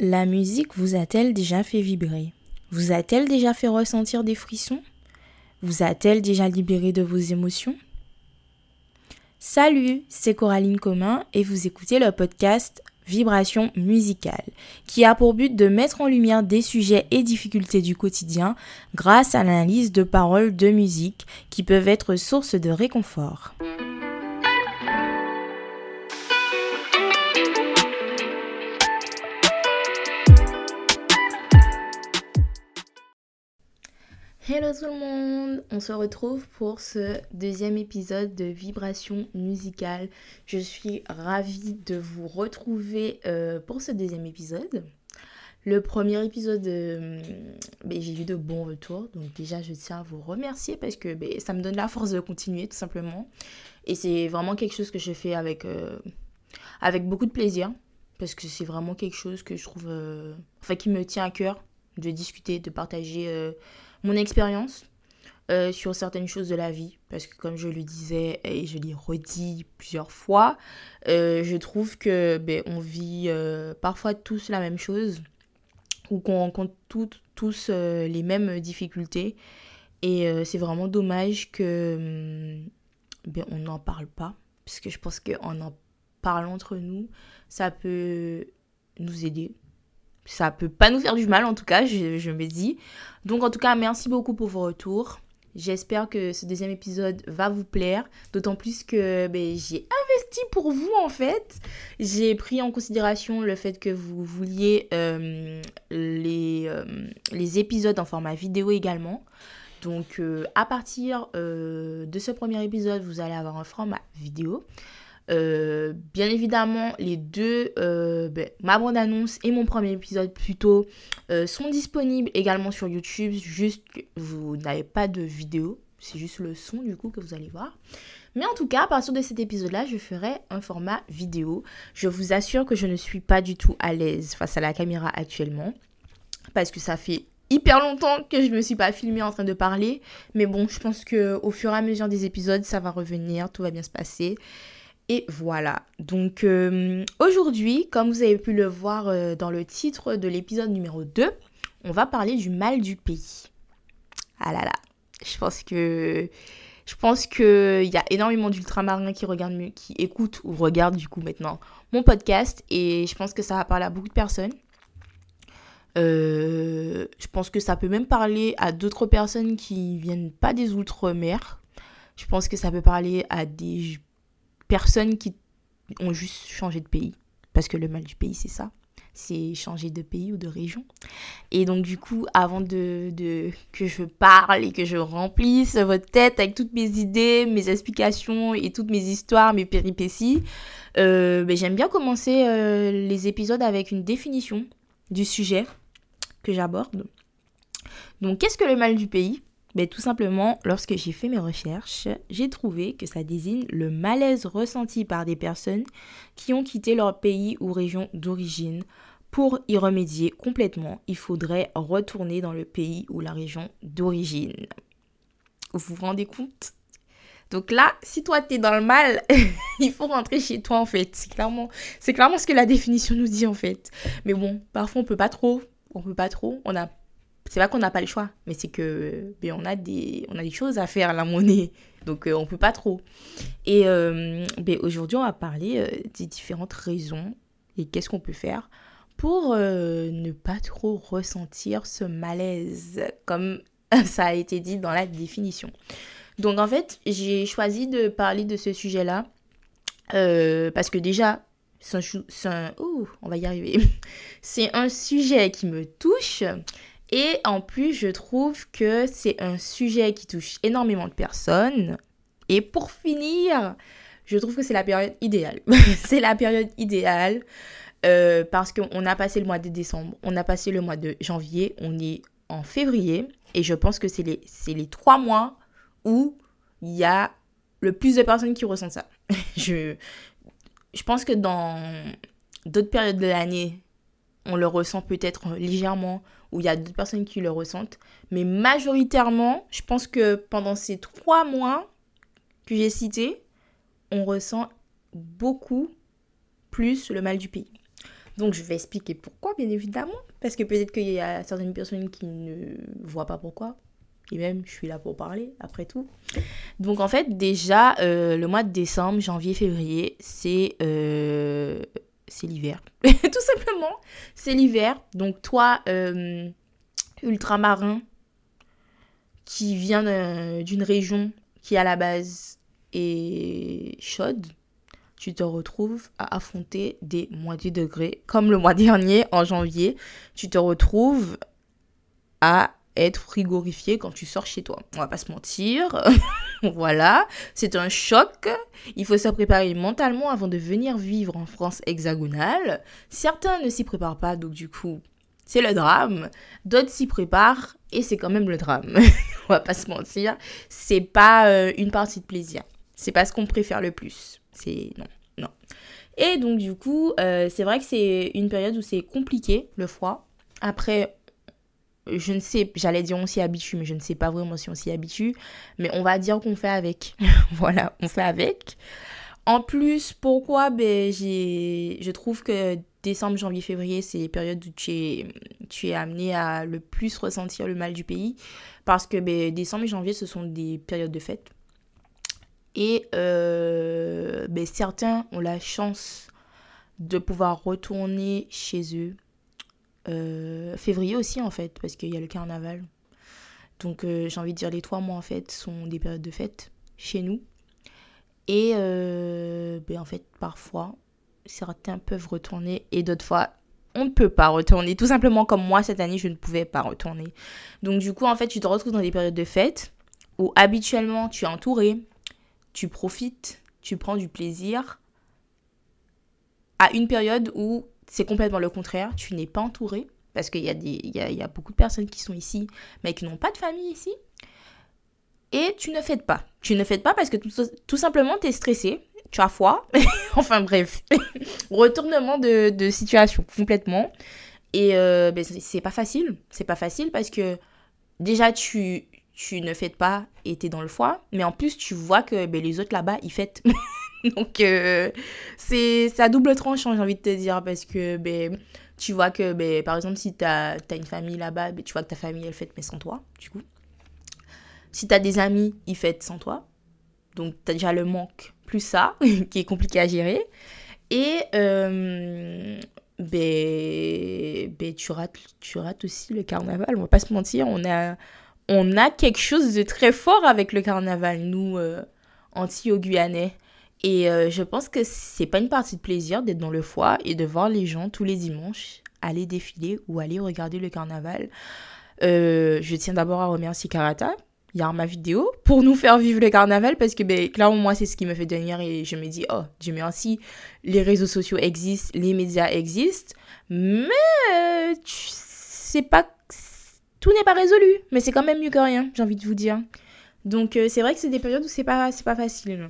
La musique vous a-t-elle déjà fait vibrer? Vous a-t-elle déjà fait ressentir des frissons? Vous a-t-elle déjà libéré de vos émotions? Salut, c'est Coraline Commun et vous écoutez le podcast Vibration musicale, qui a pour but de mettre en lumière des sujets et difficultés du quotidien grâce à l'analyse de paroles de musique qui peuvent être source de réconfort. Hello tout le monde, on se retrouve pour ce deuxième épisode de Vibration musicale. Je suis ravie de vous retrouver euh, pour ce deuxième épisode. Le premier épisode, euh, ben, j'ai eu de bons retours, donc déjà je tiens à vous remercier parce que ben, ça me donne la force de continuer tout simplement. Et c'est vraiment quelque chose que je fais avec, euh, avec beaucoup de plaisir parce que c'est vraiment quelque chose que je trouve, enfin qui me tient à cœur de discuter, de partager mon expérience euh, sur certaines choses de la vie. Parce que comme je le disais et je l'ai redit plusieurs fois, euh, je trouve que ben, on vit euh, parfois tous la même chose ou qu'on rencontre tous les mêmes difficultés. Et c'est vraiment dommage que hum, ben, on n'en parle pas. Parce que je pense qu'en en parlant entre nous, ça peut nous aider ça peut pas nous faire du mal en tout cas, je, me dis. Donc en tout cas, merci beaucoup pour vos retours. J'espère que ce deuxième épisode va vous plaire, d'autant plus que ben, j'ai investi pour vous en fait. J'ai pris en considération le fait que vous vouliez euh, les, euh, les épisodes en format vidéo également. Donc euh, à partir de ce premier épisode, vous allez avoir un format vidéo. Euh, bien évidemment, les deux, euh, ben, ma bande-annonce et mon premier épisode plutôt, euh, sont disponibles également sur YouTube. Juste que vous n'avez pas de vidéo, c'est juste le son du coup que vous allez voir. Mais en tout cas, à partir de cet épisode-là, je ferai un format vidéo. Je vous assure que je ne suis pas du tout à l'aise face à la caméra actuellement. Parce que ça fait hyper longtemps que je ne me suis pas filmée en train de parler. Mais bon, je pense qu'au fur et à mesure des épisodes, ça va revenir, tout va bien se passer. Et voilà. Donc euh, aujourd'hui, comme vous avez pu le voir euh, dans le titre de l'épisode numéro 2, on va parler du mal du pays. Ah là là. Je pense que je pense qu'il y a énormément d'ultramarins qui regardent, qui écoutent ou regardent du coup maintenant mon podcast et je pense que ça va parler à beaucoup de personnes. Euh, je pense que ça peut même parler à d'autres personnes qui viennent pas des outre-mer. Je pense que ça peut parler à des personnes qui ont juste changé de pays. Parce que le mal du pays, c'est ça. C'est changer de pays ou de région. Et donc, du coup, avant de, que je parle et que je remplisse votre tête avec toutes mes idées, mes explications et toutes mes histoires, mes péripéties, euh, ben, j'aime bien commencer euh, les épisodes avec une définition du sujet que j'aborde. Donc, qu'est-ce que le mal du pays? Tout simplement, lorsque j'ai fait mes recherches, j'ai trouvé que ça désigne le malaise ressenti par des personnes qui ont quitté leur pays ou région d'origine. Pour y remédier complètement, il faudrait retourner dans le pays ou la région d'origine. Vous vous rendez compte? Donc là, si toi t'es dans le mal, il faut rentrer chez toi en fait. C'est clairement, ce que la définition nous dit en fait. Mais bon, parfois on peut pas trop, on peut pas trop. On a c'est pas qu'on n'a pas le choix, mais c'est que ben, on, a des, on a des choses à faire la monnaie. Donc on euh, on peut pas trop. Et euh, ben, aujourd'hui, on va parler euh, des différentes raisons et qu'est-ce qu'on peut faire pour ne pas trop ressentir ce malaise, comme ça a été dit dans la définition. Donc en fait, j'ai choisi de parler de ce sujet-là parce que déjà, c'est un, on va y arriver. C'est un sujet qui me touche et en plus, je trouve que c'est un sujet qui touche énormément de personnes. Et pour finir, je trouve que c'est la période idéale. c'est la période idéale euh, parce qu'on a passé le mois de décembre, on a passé le mois de janvier, on est en février. Et je pense que c'est les, trois mois où il y a le plus de personnes qui ressentent ça. je pense que dans d'autres périodes de l'année, on le ressent peut-être légèrement, ou il y a d'autres personnes qui le ressentent. Mais majoritairement, je pense que pendant ces trois mois que j'ai cités, on ressent beaucoup plus le mal du pays. Donc je vais expliquer pourquoi, bien évidemment, parce que peut-être qu'il y a certaines personnes qui ne voient pas pourquoi. Et même, je suis là pour parler, après tout. Donc en fait, déjà, euh, le mois de décembre, janvier, février, c'est euh, c'est l'hiver. tout simplement, c'est l'hiver. Donc toi, euh, ultramarin, qui vient d'une région qui à la base est chaude, tu te retrouves à affronter des moins 10 degrés. Comme le mois dernier, en janvier, tu te retrouves à être frigorifié quand tu sors chez toi. On va pas se mentir. voilà, c'est un choc. Il faut se préparer mentalement avant de venir vivre en France hexagonale. Certains ne s'y préparent pas, donc du coup, c'est le drame. D'autres s'y préparent et c'est quand même le drame. On va pas se mentir. C'est pas euh, une partie de plaisir. C'est pas ce qu'on préfère le plus. C'est non, non. Et donc du coup, euh, c'est vrai que c'est une période où c'est compliqué le froid. Après, je ne sais, j'allais dire on s'y habitue, mais je ne sais pas vraiment si on s'y habitue. Mais on va dire qu'on fait avec. voilà, on fait avec. En plus, pourquoi? Ben, Je trouve que décembre, janvier, février, c'est les périodes où tu es, amené à le plus ressentir le mal du pays. Parce que ben, décembre et janvier, ce sont des périodes de fête. Et euh, ben, certains ont la chance de pouvoir retourner chez eux euh, février aussi, en fait, parce qu'il y a le carnaval. Donc, euh, j'ai envie de dire, les trois mois, en fait, sont des périodes de fête chez nous. Et, euh, ben, en fait, parfois, certains peuvent retourner et d'autres fois, on ne peut pas retourner. Tout simplement comme moi, cette année, je ne pouvais pas retourner. Donc, du coup, en fait, tu te retrouves dans des périodes de fête où habituellement, tu es entouré, tu profites, tu prends du plaisir à une période où c'est complètement le contraire. Tu n'es pas entouré parce qu'il y, a y, a, beaucoup de personnes qui sont ici, mais qui n'ont pas de famille ici. Et tu ne fêtes pas. Tu ne fêtes pas parce que tout, simplement, tu es stressé, tu as froid. enfin bref, retournement de, situation complètement. Et euh, ben, c'est pas facile. C'est pas facile parce que déjà, tu, tu ne fêtes pas et tu es dans le foie. Mais en plus, tu vois que ben, les autres là-bas, ils fêtent. Donc, euh, c'est à double tranchant, j'ai envie de te dire, parce que ben, tu vois que, ben, par exemple, si tu as, une famille là-bas, ben, tu vois que ta famille, elle fête, mais sans toi, du coup. Si tu as des amis, ils fêtent sans toi. Donc, tu as déjà le manque, plus ça, qui est compliqué à gérer. Et euh, ben, ben, tu, rates, tu rates aussi le carnaval, on va pas se mentir. On a, on a quelque chose de très fort avec le carnaval, nous, euh, anti-guyanais. Et euh, je pense que c'est pas une partie de plaisir d'être dans le foie et de voir les gens tous les dimanches aller défiler ou aller regarder le carnaval. Euh, je tiens d'abord à remercier Karata, ma vidéo, pour nous faire vivre le carnaval parce que ben, clairement, moi, c'est ce qui me fait tenir et je me dis, oh, Dieu merci, les réseaux sociaux existent, les médias existent, mais euh, c'est pas. Tout n'est pas résolu, mais c'est quand même mieux que rien, j'ai envie de vous dire. Donc, c'est vrai que c'est des périodes où c'est pas, pas facile.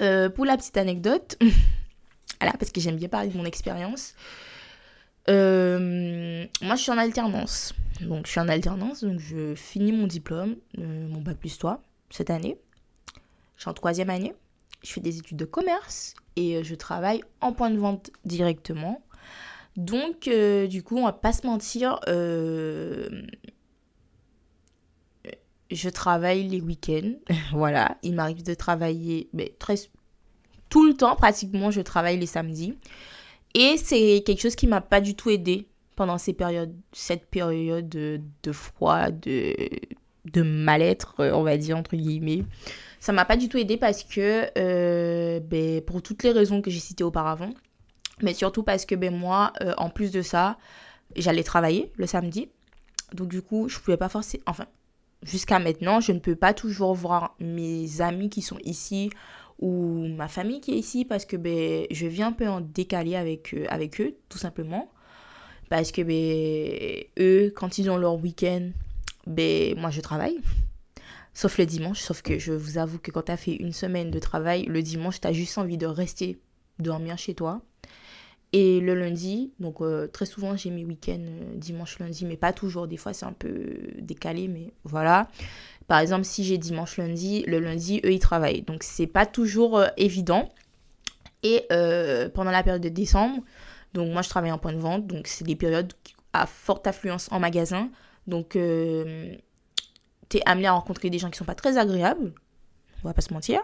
Euh, pour la petite anecdote, voilà, parce que j'aime bien parler de mon expérience. Euh, moi, je suis en alternance. Donc, je suis en alternance, donc je finis mon diplôme, euh, mon bac plus 3, cette année. Je suis en troisième année. Je fais des études de commerce et je travaille en point de vente directement. Donc, du coup, on va pas se mentir, je travaille les week-ends. voilà, il m'arrive de travailler mais très, tout le temps, pratiquement, je travaille les samedis. Et c'est quelque chose qui m'a pas du tout aidé pendant ces périodes, cette période de, froid, de, de mal-être, on va dire, entre guillemets. Ça m'a pas du tout aidé parce que, euh, ben, pour toutes les raisons que j'ai citées auparavant, mais surtout parce que ben, moi, euh, en plus de ça, j'allais travailler le samedi. Donc du coup, je pouvais pas forcer, enfin, jusqu'à maintenant, je ne peux pas toujours voir mes amis qui sont ici ou ma famille qui est ici parce que ben, je viens un peu en décalé avec, euh, avec eux, tout simplement. Parce que ben, eux, quand ils ont leur week-end, ben, moi je travaille. Sauf le dimanche, sauf que je vous avoue que quand tu as fait une semaine de travail, le dimanche, tu as juste envie de rester dormir chez toi. Et le lundi, donc euh, très souvent j'ai mes week-ends euh, dimanche, lundi, mais pas toujours. Des fois c'est un peu décalé, mais voilà. Par exemple, si j'ai dimanche, lundi, le lundi, eux ils travaillent. Donc c'est pas toujours euh, évident. Et pendant la période de décembre, Donc moi, je travaille en point de vente, donc c'est des périodes à forte affluence en magasin. Donc, euh, tu es amené à rencontrer des gens qui sont pas très agréables, on va pas se mentir.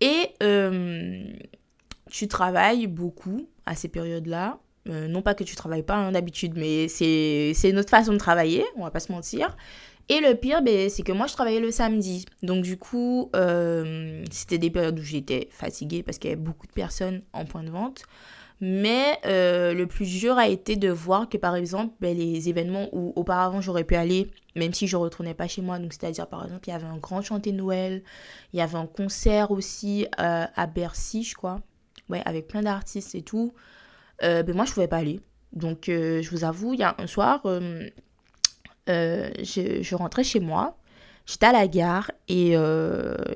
Et tu travailles beaucoup à ces périodes-là. Euh, non pas que tu travailles pas hein, d'habitude, mais c'est notre façon de travailler, on va pas se mentir. Et le pire, ben, c'est que moi, je travaillais le samedi. Donc, du coup, euh, c'était des périodes où j'étais fatiguée parce qu'il y avait beaucoup de personnes en point de vente. Mais euh, le plus dur a été de voir que, par exemple, ben, les événements où auparavant j'aurais pu aller, même si je ne retournais pas chez moi, donc c'est-à-dire, par exemple, il y avait un grand chanté Noël, il y avait un concert aussi à Bercy, je crois avec plein d'artistes et tout, euh, ben moi, je pouvais pas aller. Donc, euh, je vous avoue, il y a un soir, euh, je, je, rentrais chez moi, j'étais à la gare et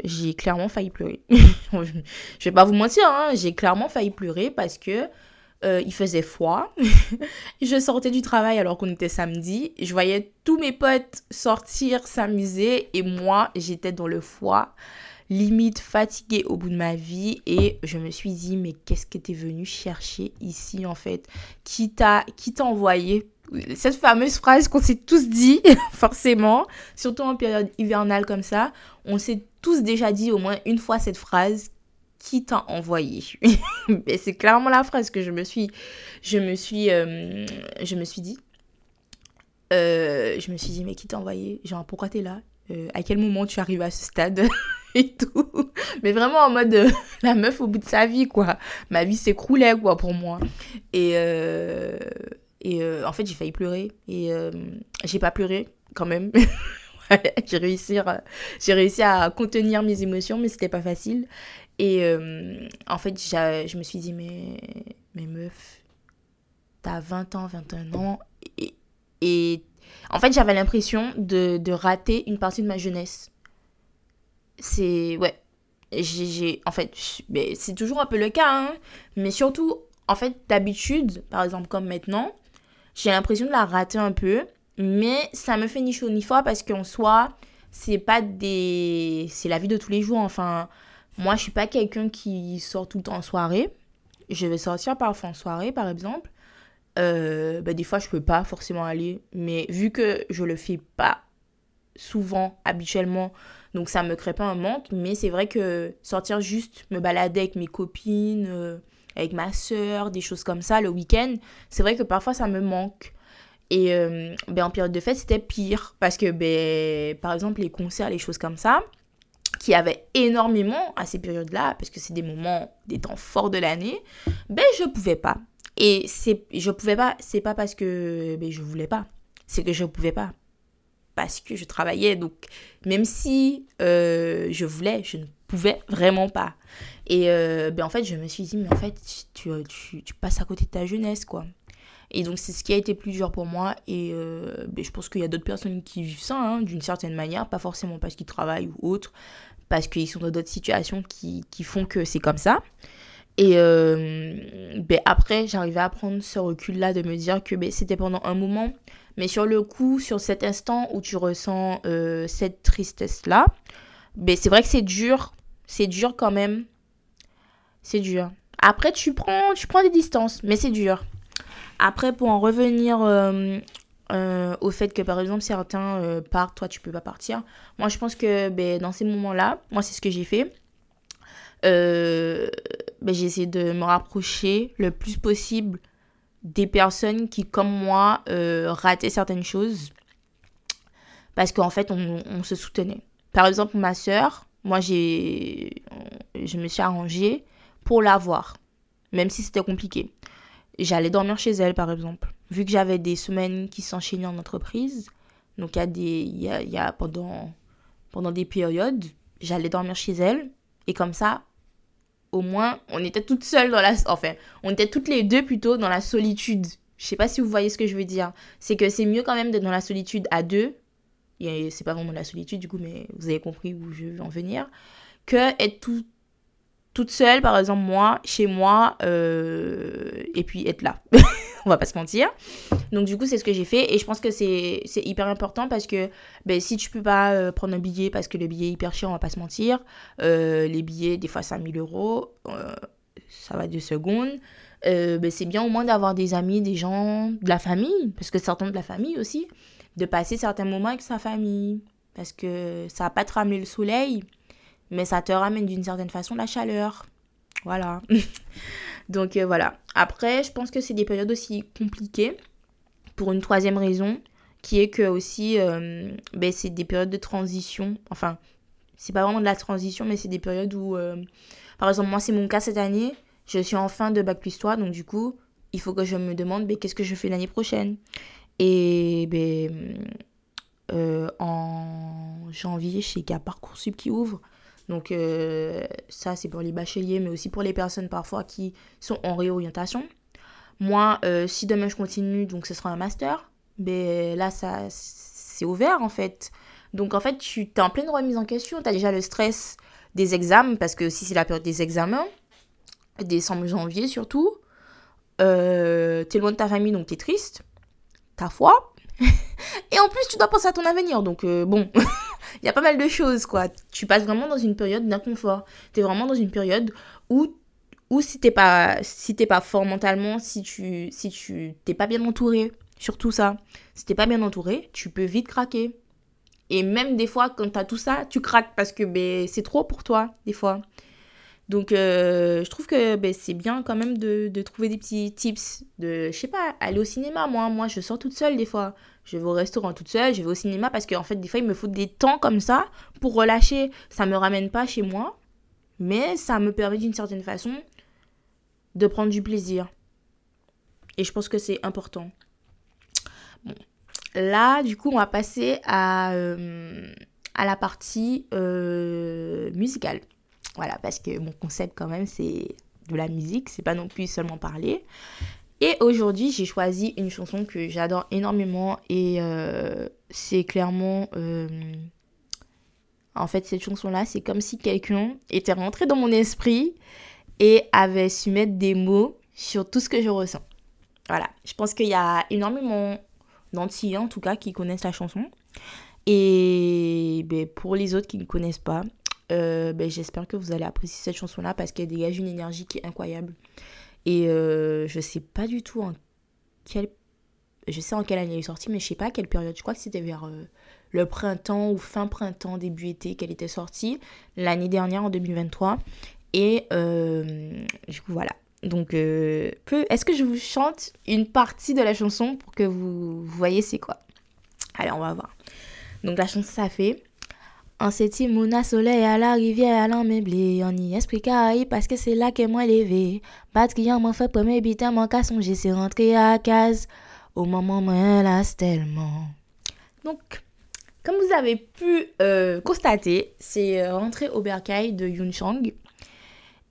j'ai clairement failli pleurer. je vais pas vous mentir, hein, j'ai clairement failli pleurer parce que il faisait froid. je sortais du travail alors qu'on était samedi. Je voyais tous mes potes sortir, s'amuser et moi, j'étais dans le froid limite fatiguée au bout de ma vie et je me suis dit mais qu'est-ce que tu es venu chercher ici en fait? Qui t'a qui t'a envoyé? Cette fameuse phrase qu'on s'est tous dit forcément, surtout en période hivernale comme ça, on s'est tous déjà dit au moins une fois cette phrase qui t'a envoyé? C'est clairement la phrase que je me suis je me suis euh, je me suis dit. Euh, je me suis dit mais qui t'a envoyé? Genre pourquoi t'es là? Euh, À quel moment tu arrives à ce stade et tout. Mais vraiment en mode euh, la meuf au bout de sa vie, quoi. Ma vie s'écroulait, quoi, pour moi. Et, euh, et en fait, j'ai failli pleurer. Et j'ai pas pleuré, quand même. j'ai réussi, j'ai réussi à contenir mes émotions, mais c'était pas facile. Et en fait, je me suis dit, mais, mais meuf, t'as 20 ans, 21 ans. Et, et en fait, j'avais l'impression de, de rater une partie de ma jeunesse. C'est ouais. J'ai en fait c'est toujours un peu le cas hein, mais surtout en fait d'habitude par exemple comme maintenant j'ai l'impression de la rater un peu. Mais ça me fait ni chaud ni froid parce qu'en soi c'est pas des c'est la vie de tous les jours. Enfin moi je suis pas quelqu'un qui sort tout le temps en soirée. Je vais sortir parfois en soirée par exemple euh, bah, des fois je peux pas forcément aller mais vu que je le fais pas souvent habituellement donc ça me crée pas un manque, mais c'est vrai que sortir juste me balader avec mes copines, euh, avec ma soeur, des choses comme ça le week-end, c'est vrai que parfois ça me manque. Et euh, ben, en période de fête, c'était pire parce que ben, par exemple les concerts, les choses comme ça, qui avaient énormément à ces périodes-là, parce que c'est des moments, des temps forts de l'année, ben je pouvais pas. Et c'est je pouvais pas, c'est pas parce que ben, je voulais pas, c'est que je pouvais pas parce que je travaillais. Donc, même si euh, je voulais, je ne pouvais vraiment pas. Et euh, ben, en fait, je me suis dit, mais en fait, tu, tu, passes à côté de ta jeunesse, quoi. Et donc, c'est ce qui a été plus dur pour moi. Et euh, ben, je pense qu'il y a d'autres personnes qui vivent ça, hein, d'une certaine manière, pas forcément parce qu'ils travaillent ou autre, parce qu'ils sont dans d'autres situations qui, qui font que c'est comme ça. Et ben, après, j'arrivais à prendre ce recul-là de me dire que ben, c'était pendant un moment mais sur le coup, sur cet instant où tu ressens euh, cette tristesse-là, ben c'est vrai que c'est dur. C'est dur quand même. C'est dur. Après, tu prends, tu prends des distances, mais c'est dur. Après, pour en revenir euh, euh, au fait que, par exemple, certains partent, toi, tu peux pas partir. Moi, je pense que ben, dans ces moments-là, moi, c'est ce que j'ai fait. Ben, j'ai essayé de me rapprocher le plus possible des personnes qui, comme moi, euh, rataient certaines choses parce qu'en fait, on, se soutenait. Par exemple, ma soeur, moi, j'ai, je me suis arrangée pour la voir, même si c'était compliqué. J'allais dormir chez elle, par exemple. Vu que j'avais des semaines qui s'enchaînaient en entreprise, donc il y a y y a pendant, pendant des périodes, j'allais dormir chez elle, et comme ça, au moins, on était toutes seules dans la... Enfin, on était toutes les deux plutôt dans la solitude. Je sais pas si vous voyez ce que je veux dire. C'est que c'est mieux quand même d'être dans la solitude à deux. C'est pas vraiment la solitude du coup, mais vous avez compris où je veux en venir. Que être tout, toute seule, par exemple, moi, chez moi, euh, et puis être là. on va pas se mentir. Donc, du coup, c'est ce que j'ai fait. Et je pense que c'est hyper important parce que ben, si tu peux pas euh, prendre un billet parce que le billet est hyper cher, on va pas se mentir. Euh, les billets, des fois, 5000 euros. ça va deux secondes. euh, ben, c'est bien au moins d'avoir des amis, des gens, de la famille, parce que certains de la famille aussi, de passer certains moments avec sa famille. Parce que ça va pas te ramener le soleil, mais ça te ramène d'une certaine façon la chaleur. Voilà. Donc euh, voilà. Après, je pense que c'est des périodes aussi compliquées pour une troisième raison, qui est que aussi, euh, ben, c'est des périodes de transition. Enfin, c'est pas vraiment de la transition, mais c'est des périodes où, euh, par exemple, moi, c'est mon cas cette année. Je suis en fin de bac plus 3, donc du coup, il faut que je me demande ben, qu'est-ce que je fais l'année prochaine? Et ben, en janvier, je sais qu'il y Parcoursup qui ouvre. Donc euh, ça, c'est pour les bacheliers, mais aussi pour les personnes parfois qui sont en réorientation. Moi, euh, si demain je continue, donc ce sera un master, mais là, ça, c'est ouvert en fait. Donc en fait, tu es en pleine remise en question. Tu as déjà le stress des examens, parce que si c'est la période des examens, décembre, janvier surtout, euh, tu es loin de ta famille, donc tu es triste. Ta foi, et en plus, tu dois penser à ton avenir. Donc, euh, bon, il y a pas mal de choses, quoi. Tu passes vraiment dans une période d'inconfort. Tu es vraiment dans une période où, où si t'es pas, si pas fort mentalement, si tu si tu t'es pas bien entouré, surtout ça, si t'es pas bien entouré, tu peux vite craquer. Et même des fois, quand tu as tout ça, tu craques parce que ben, c'est trop pour toi, des fois. Donc, euh, je trouve que ben, c'est bien quand même de, de, trouver des petits tips. De, je sais pas, aller au cinéma. Moi, moi, je sors toute seule des fois. Je vais au restaurant toute seule, je vais au cinéma parce qu'en fait, des fois, il me faut des temps comme ça pour relâcher. Ça me ramène pas chez moi, mais ça me permet d'une certaine façon de prendre du plaisir. Et je pense que c'est important. Là, du coup, on va passer à, euh, la partie euh, musicale. Voilà, parce que mon concept quand même, c'est de la musique, c'est pas non plus seulement parler. Et aujourd'hui, j'ai choisi une chanson que j'adore énormément et euh, c'est clairement... Euh, en fait, cette chanson-là, c'est comme si quelqu'un était rentré dans mon esprit et avait su mettre des mots sur tout ce que je ressens. Voilà, je pense qu'il y a énormément d'Antillais, en tout cas, qui connaissent la chanson. Et ben, pour les autres qui ne connaissent pas, euh, ben, j'espère que vous allez apprécier cette chanson-là parce qu'elle dégage une énergie qui est incroyable. Et euh, je sais pas du tout en quelle... Je sais en quelle année elle est sortie, mais je sais pas à quelle période. Je crois que c'était vers euh, le printemps ou fin printemps, début été qu'elle était sortie. L'année dernière, en 2023. Et du coup, voilà. Donc, est-ce que je vous chante une partie de la chanson pour que vous voyez c'est quoi? Allez, on va voir. Donc, la chanson, ça fait... En septième mouna soleil à la rivière à meublé On y esprit caraïbe parce que c'est là que moi levé Patrian m'a fait premier bitin mon cas songer c'est rentré à case. Au moment moi lasse tellement. Donc comme vous avez pu euh, constater c'est euh, rentré au bercail de Yun Chang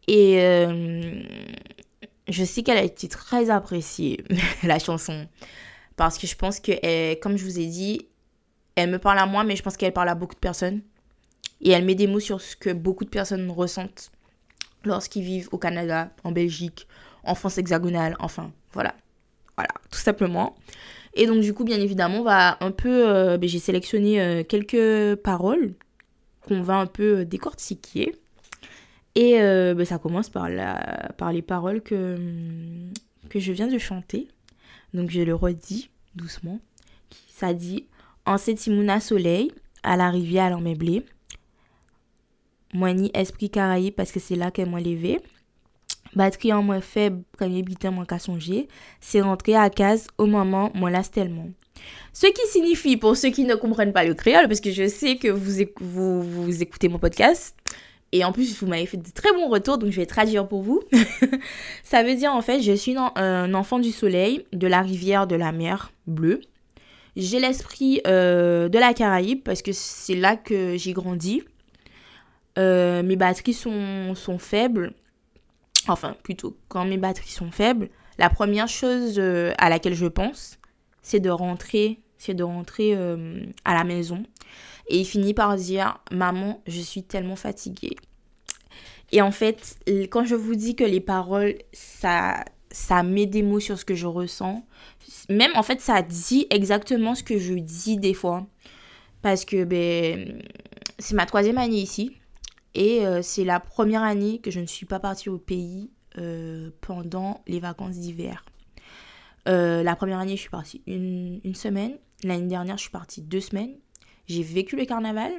Et euh, je sais qu'elle a été très appréciée la chanson. Parce que je pense que comme je vous ai dit elle me parle à moi mais je pense qu'elle parle à beaucoup de personnes et elle met des mots sur ce que beaucoup de personnes ressentent lorsqu'ils vivent au Canada, en Belgique, en France hexagonale, enfin, voilà. Voilà, tout simplement. Et donc, du coup, bien évidemment, on va un peu. Euh, ben, j'ai sélectionné euh, quelques paroles qu'on va un peu euh, décortiquer. Et ben, ça commence par, les paroles que, que je viens de chanter. Donc, je le redis doucement. Ça dit En Sétimouna soleil, à la rivière à blé, moi ni esprit caraïbe parce que c'est là qu'elle m'a levé. Batterie en moins faible, premier bitin moins qu'à songer. C'est rentré à case au moment moi lasse tellement. Ce qui signifie, pour ceux qui ne comprennent pas le créole, parce que je sais que vous, vous, vous écoutez mon podcast, et en plus, vous m'avez fait de très bons retours, donc je vais traduire pour vous. ça veut dire en fait, je suis un enfant du soleil, de la rivière, de la mer bleue. J'ai l'esprit euh, de la Caraïbe parce que c'est là que j'ai grandi. Euh, mes batteries sont, sont, faibles, enfin plutôt quand mes batteries sont faibles, la première chose euh, à laquelle je pense, c'est de rentrer, c'est de rentrer euh, à la maison. Et il finit par dire Maman, je suis tellement fatiguée. Et en fait, quand je vous dis que les paroles, ça, ça met des mots sur ce que je ressens, même en fait, ça dit exactement ce que je dis des fois. Parce que ben, c'est ma troisième année ici. Et euh, c'est la première année que je ne suis pas partie au pays pendant les vacances d'hiver. la première année, je suis partie une, une semaine. L'année dernière, je suis partie deux semaines. J'ai vécu le carnaval,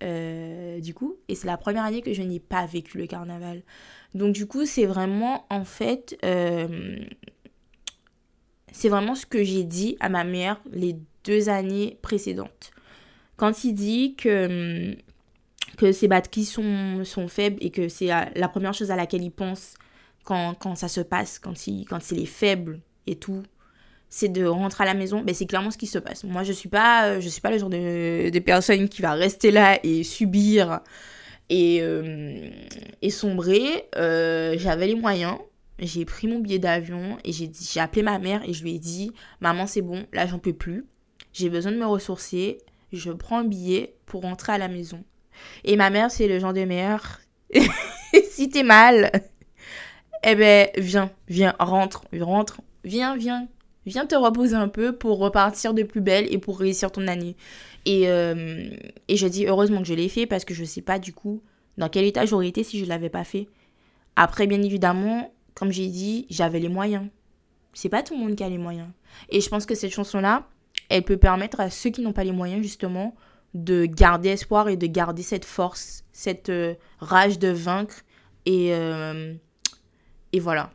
du coup, et c'est la première année que je n'ai pas vécu le carnaval. Donc, du coup, c'est vraiment, en fait, c'est vraiment ce que j'ai dit à ma mère les deux années précédentes. Quand il dit que, que ses batteries sont, sont faibles et que c'est la première chose à laquelle il pense quand, quand ça se passe, quand il, quand il est faible et tout, c'est de rentrer à la maison, ben c'est clairement ce qui se passe. Moi, je suis pas, je suis pas le genre de, de personne qui va rester là et subir et, euh, et sombrer. Euh, j'avais les moyens, j'ai pris mon billet d'avion et j'ai j'ai appelé ma mère et je lui ai dit maman c'est bon là j'en peux plus. J'ai besoin de me ressourcer. Je prends un billet pour rentrer à la maison et ma mère c'est le genre de mère si t'es mal eh ben viens viens rentre rentre viens viens viens te reposer un peu pour repartir de plus belle et pour réussir ton année et, euh, et je dis heureusement que je l'ai fait parce que je sais pas du coup dans quel état j'aurais été si je l'avais pas fait après bien évidemment comme j'ai dit, j'avais les moyens. C'est pas tout le monde qui a les moyens. Et je pense que cette chanson-là, elle peut permettre à ceux qui n'ont pas les moyens, justement, de garder espoir et de garder cette force, cette euh, rage de vaincre. Et, euh, et voilà.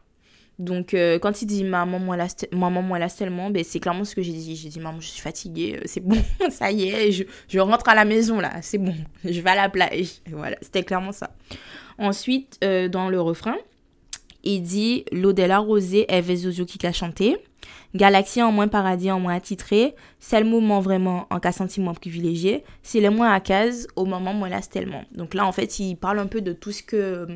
Donc, euh, quand il dit maman, moi, là, maman, moi, là, tellement, ben, c'est clairement ce que j'ai dit. J'ai dit, maman, je suis fatiguée, c'est bon, ça y est, je, rentre à la maison, là, c'est bon, je vais à la plage. voilà, c'était clairement ça. Ensuite, dans le refrain, il dit L'eau de la rosée est Zozo qui l'a chanté. Galaxie en moins paradis en moins attitré. C'est le moment vraiment en cas sentiment privilégié. C'est le moins à case au moment moi lasse tellement. Donc là en fait il parle un peu de tout ce que,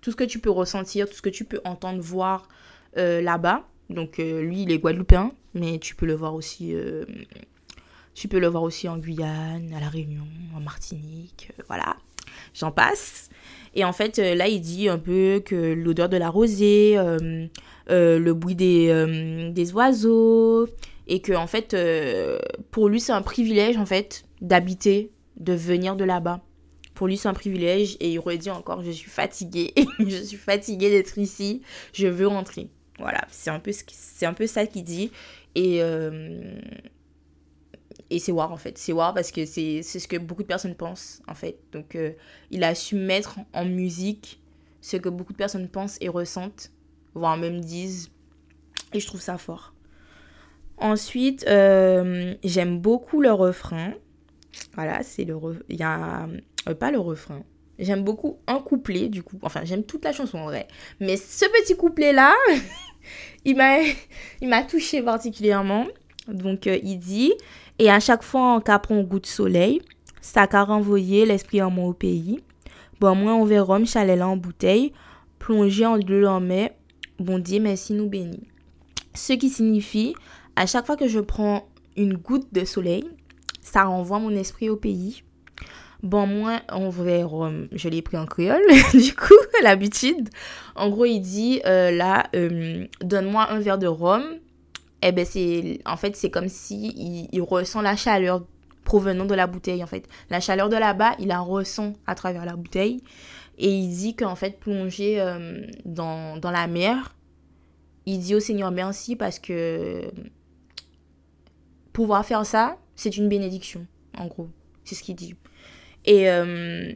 tout ce que tu peux ressentir, tout ce que tu peux entendre, voir euh, là-bas. Donc euh, lui il est guadeloupéen mais tu peux le voir aussi euh, tu peux le voir aussi en Guyane, à la Réunion, en Martinique, voilà. J'en passe. Et en fait, là, il dit un peu que l'odeur de la rosée, euh, euh, le bruit des, des, oiseaux, et que en fait, pour lui, c'est un privilège en fait d'habiter, de venir de là-bas. Pour lui, c'est un privilège, et il redit encore, je suis fatiguée, je suis fatiguée d'être ici, je veux rentrer. Voilà, c'est un peu, c'est un peu ça qu'il dit. Et, et c'est War en fait. C'est War parce que c'est ce que beaucoup de personnes pensent en fait. Donc euh, il a su mettre en musique ce que beaucoup de personnes pensent et ressentent, voire même disent. Et je trouve ça fort. Ensuite, euh, j'aime beaucoup le refrain. Voilà, c'est le... Il y a... Euh, pas le refrain. J'aime beaucoup un couplet, du coup. Enfin, j'aime toute la chanson en vrai. Mais ce petit couplet-là, il m'a touché particulièrement. Donc, il dit et à chaque fois, en capron goût de soleil, ça a renvoyé l'esprit en moi au pays. Bon, moi, on verra Rome, chalet là en bouteille, plongé en l'eau en mai. Bon Dieu, merci nous bénit. Ce qui signifie, à chaque fois que je prends une goutte de soleil, ça renvoie mon esprit au pays. Bon, moi, on verra Rome, je l'ai pris en créole, du coup, l'habitude. En gros, il dit, euh, là, euh, donne-moi un verre de rhum, eh ben c'est en fait c'est comme si il, ressent la chaleur provenant de la bouteille en fait. La chaleur de là-bas, il la ressent à travers la bouteille et il dit qu'en fait plonger euh, dans, dans, la mer, il dit au Seigneur merci parce que pouvoir faire ça, c'est une bénédiction en gros. C'est ce qu'il dit. Et euh,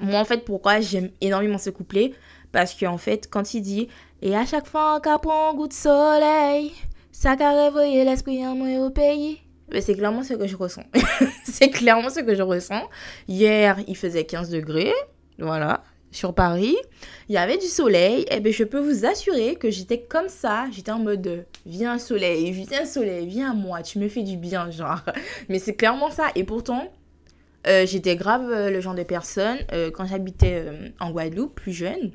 moi en fait pourquoi j'aime énormément ce couplet? Parce qu'en fait quand il dit et à chaque fois qu'un goût de soleil ça a réveillé l'esprit en moi au pays. Mais c'est clairement ce que je ressens. c'est clairement ce que je ressens. Hier, il faisait 15 degrés. Voilà. Sur Paris. Il y avait du soleil. Et eh bien, je peux vous assurer que j'étais comme ça. J'étais en mode viens soleil, viens soleil, viens à moi. Tu me fais du bien, genre. Mais c'est clairement ça. Et pourtant, euh, j'étais grave euh, le genre de personne. Euh, quand j'habitais en Guadeloupe, plus jeune,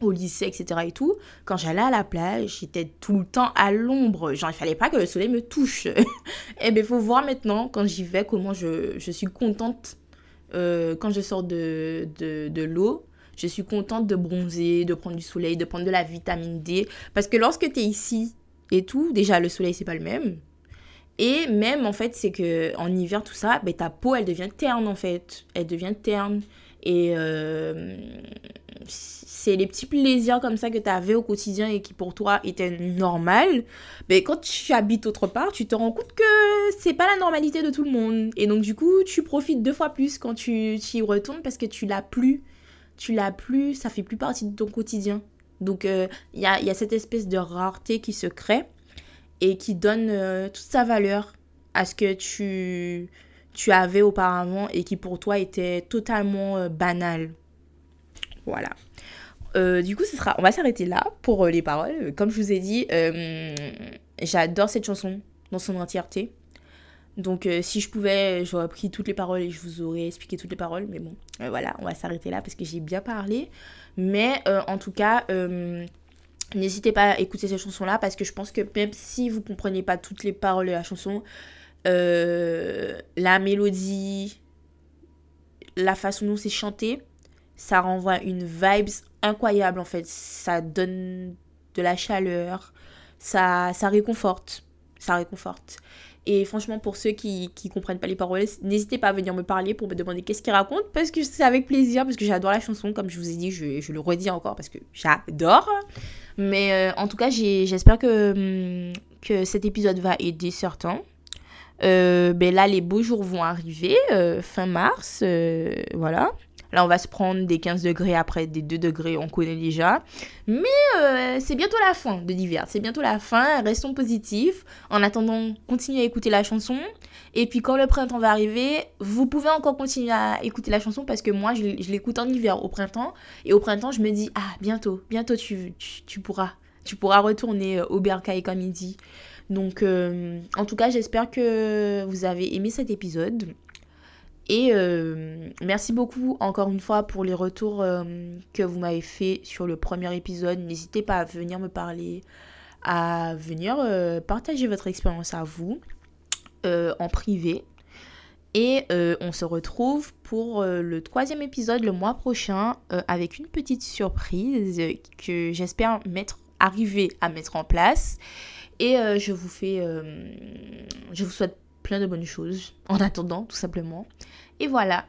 au lycée, etc. et tout, quand j'allais à la plage, j'étais tout le temps à l'ombre. Genre, il fallait pas que le soleil me touche. et eh bien, faut voir maintenant, quand j'y vais, comment je, je suis contente euh, quand je sors de, de, l'eau. Je suis contente de bronzer, de prendre du soleil, de prendre de la vitamine D. Parce que lorsque tu es ici et tout, déjà, le soleil, c'est pas le même. Et même, en fait, c'est que en hiver, tout ça, ben, ta peau, elle devient terne, en fait. Elle devient terne. Et euh, c'est les petits plaisirs comme ça que tu avais au quotidien et qui pour toi étaient normal. Mais quand tu habites autre part, tu te rends compte que c'est pas la normalité de tout le monde. Et donc du coup, tu profites deux fois plus quand tu, y retournes parce que tu l'as plus. Tu l'as plus, ça fait plus partie de ton quotidien. Donc il y, a, y, a, cette espèce de rareté qui se crée et qui donne toute sa valeur à ce que tu, tu avais auparavant et qui pour toi était totalement euh, banal. Voilà. Euh, du coup, ce sera, on va s'arrêter là pour euh, les paroles. Comme je vous ai dit, j'adore cette chanson dans son entièreté. Donc, si je pouvais, j'aurais pris toutes les paroles et je vous aurais expliqué toutes les paroles. Mais bon, voilà, on va s'arrêter là parce que j'ai bien parlé. Mais en tout cas, n'hésitez pas à écouter cette chanson-là parce que je pense que même si vous comprenez pas toutes les paroles de la chanson, euh, la mélodie, la façon dont c'est chanté, ça renvoie une vibes incroyable en fait. Ça donne de la chaleur, ça, ça réconforte, ça réconforte. Et franchement, pour ceux qui ne comprennent pas les paroles, n'hésitez pas à venir me parler pour me demander qu'est-ce qu'il raconte, parce que c'est avec plaisir, parce que j'adore la chanson, comme je vous ai dit, je, je le redis encore, parce que j'adore. Mais euh, en tout cas, j'espère que, hum, que cet épisode va aider certains. Euh, ben là, les beaux jours vont arriver, euh, fin mars, euh, voilà. Là, on va se prendre des 15 degrés après des 2 degrés, on connaît déjà. Mais c'est bientôt la fin de l'hiver, c'est bientôt la fin, restons positifs. En attendant, continuez à écouter la chanson. Et puis quand le printemps va arriver, vous pouvez encore continuer à écouter la chanson parce que moi, je, l'écoute en hiver, au printemps. Et au printemps, je me dis, ah, bientôt, bientôt tu, tu, pourras. Tu pourras retourner au bercail comme il dit. Donc, euh, en tout cas, j'espère que vous avez aimé cet épisode. Et euh, merci beaucoup encore une fois pour les retours euh, que vous m'avez fait sur le premier épisode. N'hésitez pas à venir me parler, à venir partager votre expérience à vous en privé. Et on se retrouve pour le troisième épisode le mois prochain avec une petite surprise que j'espère mettre, arriver à mettre en place. Et euh, je vous fais. Euh, je vous souhaite plein de bonnes choses en attendant, tout simplement. Et voilà.